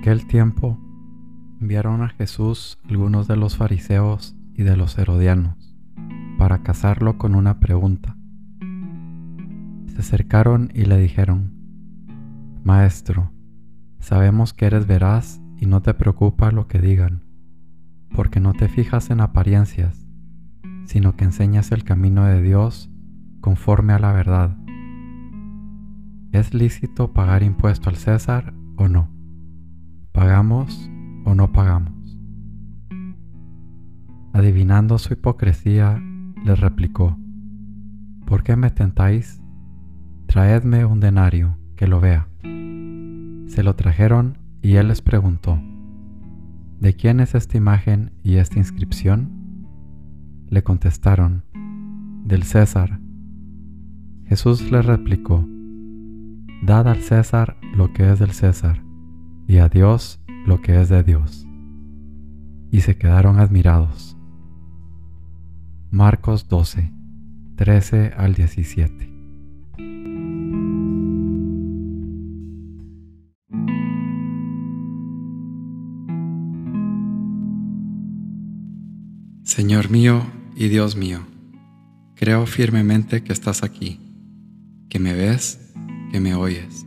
aquel tiempo enviaron a Jesús algunos de los fariseos y de los herodianos para casarlo con una pregunta. Se acercaron y le dijeron, Maestro, sabemos que eres veraz y no te preocupa lo que digan, porque no te fijas en apariencias, sino que enseñas el camino de Dios conforme a la verdad. ¿Es lícito pagar impuesto al César o no? ¿Pagamos o no pagamos? Adivinando su hipocresía, les replicó, ¿por qué me tentáis? Traedme un denario, que lo vea. Se lo trajeron y él les preguntó, ¿de quién es esta imagen y esta inscripción? Le contestaron, del César. Jesús les replicó, Dad al César lo que es del César, y a Dios lo que es de Dios. Y se quedaron admirados. Marcos 12, 13 al 17. Señor mío y Dios mío, creo firmemente que estás aquí, que me ves, que me oyes.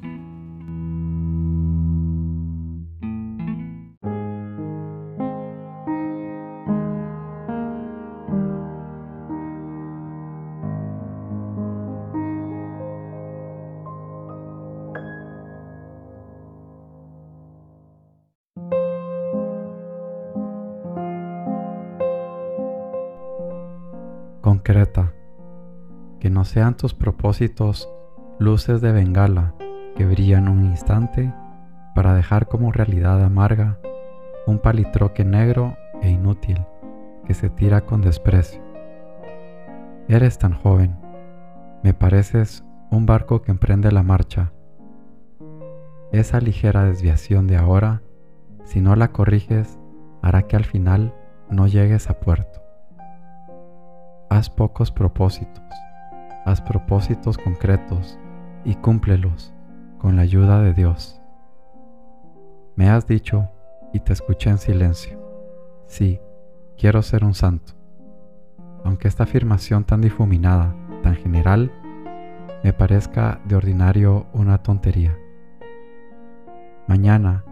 Concreta, que no sean tus propósitos luces de bengala que brillan un instante para dejar como realidad amarga un palitroque negro e inútil que se tira con desprecio. Eres tan joven, me pareces un barco que emprende la marcha. Esa ligera desviación de ahora, si no la corriges, hará que al final no llegues a puerto. Haz pocos propósitos, haz propósitos concretos y cúmplelos con la ayuda de Dios. Me has dicho y te escuché en silencio. Sí, quiero ser un santo. Aunque esta afirmación tan difuminada, tan general, me parezca de ordinario una tontería. Mañana,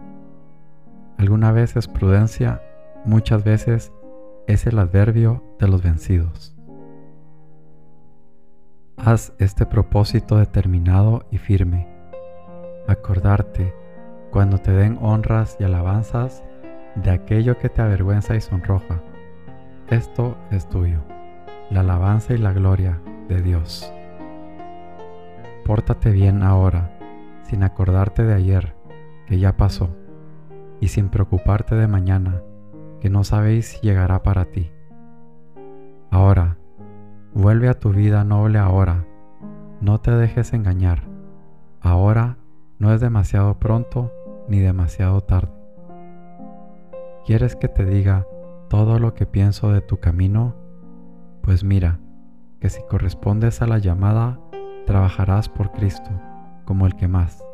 alguna vez es prudencia, muchas veces es el adverbio de los vencidos. Haz este propósito determinado y firme. Acordarte cuando te den honras y alabanzas de aquello que te avergüenza y sonroja. Esto es tuyo, la alabanza y la gloria de Dios. Pórtate bien ahora, sin acordarte de ayer, que ya pasó, y sin preocuparte de mañana, que no sabéis si llegará para ti. Ahora, Vuelve a tu vida noble ahora. No te dejes engañar. Ahora no es demasiado pronto ni demasiado tarde. ¿Quieres que te diga todo lo que pienso de tu camino? Pues mira, que si correspondes a la llamada, trabajarás por Cristo como el que más,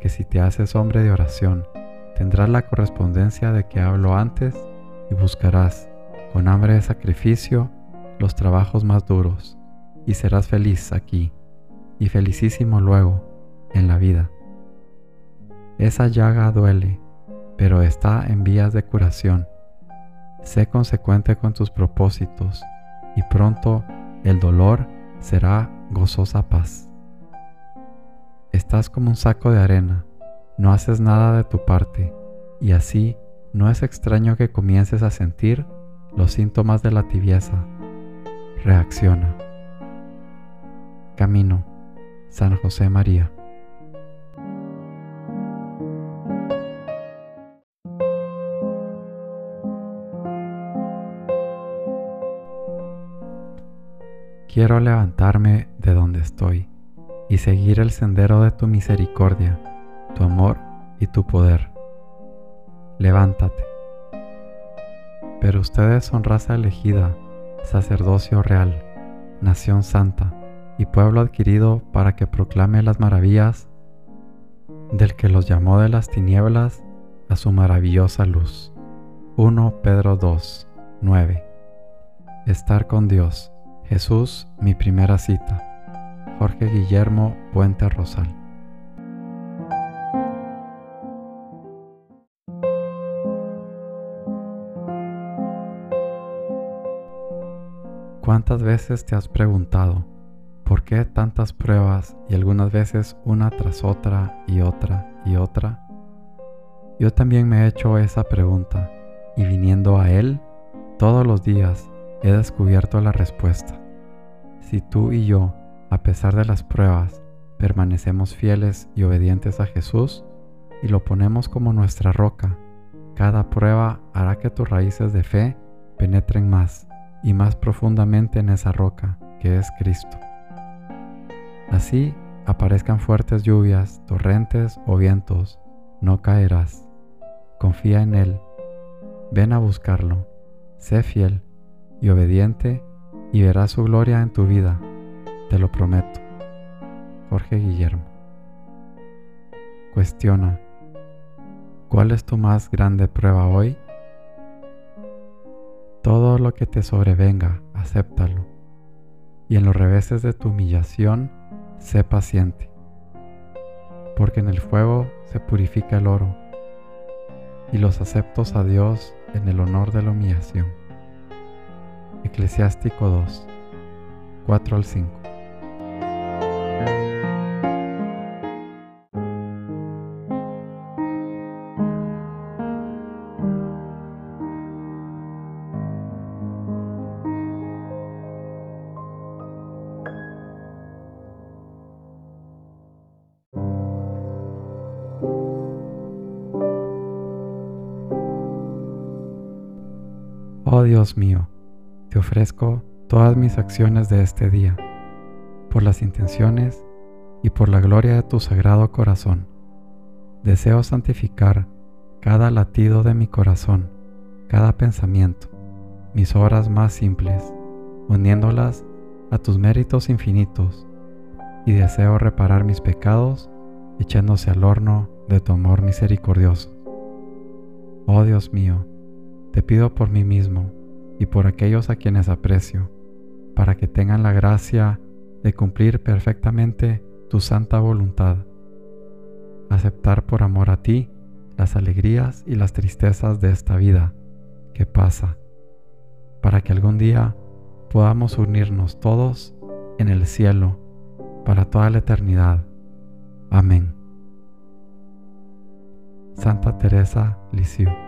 que si te haces hombre de oración, tendrás la correspondencia de que hablo antes y buscarás, con hambre de sacrificio, los trabajos más duros y serás feliz aquí y felicísimo luego en la vida. Esa llaga duele, pero está en vías de curación. Sé consecuente con tus propósitos y pronto el dolor será gozosa paz. Estás como un saco de arena, no haces nada de tu parte y así no es extraño que comiences a sentir los síntomas de la tibieza reacciona. Camino, San José María. Quiero levantarme de donde estoy y seguir el sendero de tu misericordia, tu amor y tu poder. Levántate. Pero ustedes son raza elegida, sacerdocio real, nación santa y pueblo adquirido para que proclame las maravillas del que los llamó de las tinieblas a su maravillosa luz. 1 Pedro 2, 9. Estar con Dios. Jesús, mi primera cita. Jorge Guillermo Puente Rosal. ¿Cuántas veces te has preguntado por qué tantas pruebas y algunas veces una tras otra y otra y otra? Yo también me he hecho esa pregunta y viniendo a Él todos los días he descubierto la respuesta. Si tú y yo a pesar de las pruebas, permanecemos fieles y obedientes a Jesús y lo ponemos como nuestra roca, cada prueba hará que tus raíces de fe penetren más y más profundamente en esa roca que es Cristo. Así aparezcan fuertes lluvias, torrentes o vientos, no caerás. Confía en Él, ven a buscarlo, sé fiel y obediente y verás su gloria en tu vida te lo prometo. Jorge Guillermo. Cuestiona, ¿cuál es tu más grande prueba hoy? Todo lo que te sobrevenga, acéptalo. Y en los reveses de tu humillación, sé paciente. Porque en el fuego se purifica el oro, y los aceptos a Dios en el honor de la humillación. Eclesiástico 2, 4 al 5. Oh Dios mío, te ofrezco todas mis acciones de este día, por las intenciones y por la gloria de tu sagrado corazón. Deseo santificar cada latido de mi corazón, cada pensamiento, mis obras más simples, uniéndolas a tus méritos infinitos, y deseo reparar mis pecados echándose al horno de tu amor misericordioso. Oh Dios mío, te pido por mí mismo y por aquellos a quienes aprecio, para que tengan la gracia de cumplir perfectamente tu santa voluntad, aceptar por amor a ti las alegrías y las tristezas de esta vida que pasa, para que algún día podamos unirnos todos en el cielo para toda la eternidad. Amén. Santa Teresa Lisieux